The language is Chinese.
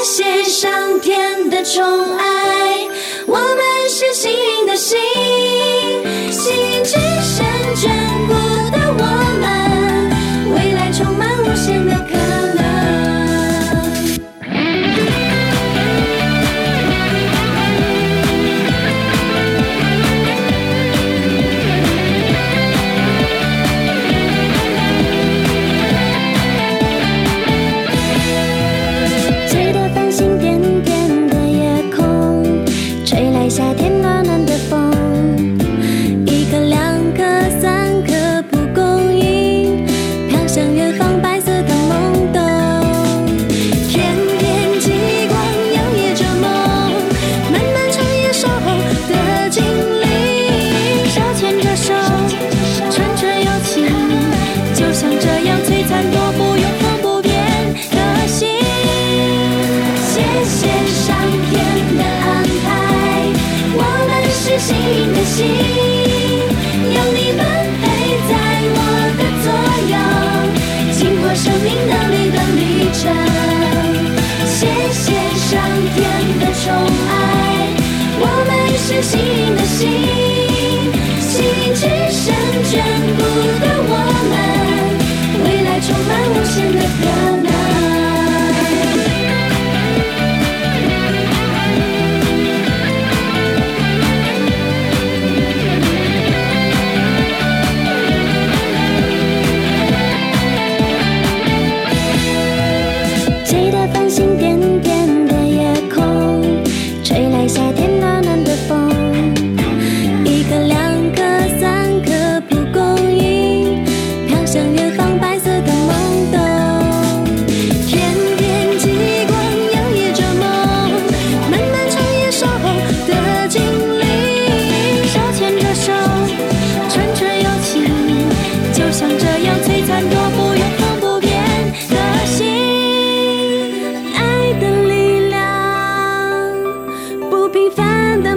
感谢上天的宠爱，我们是幸运的星，幸运之神眷顾的我们，未来充满无限的可能。心灵手牵着手，纯纯友情，就像这样璀璨夺目、永恒不变的心。谢谢上天的安排，我们是幸运的心，有你们陪在我的左右，经过生命的每段旅程。谢谢上天的宠爱。是幸运的。stand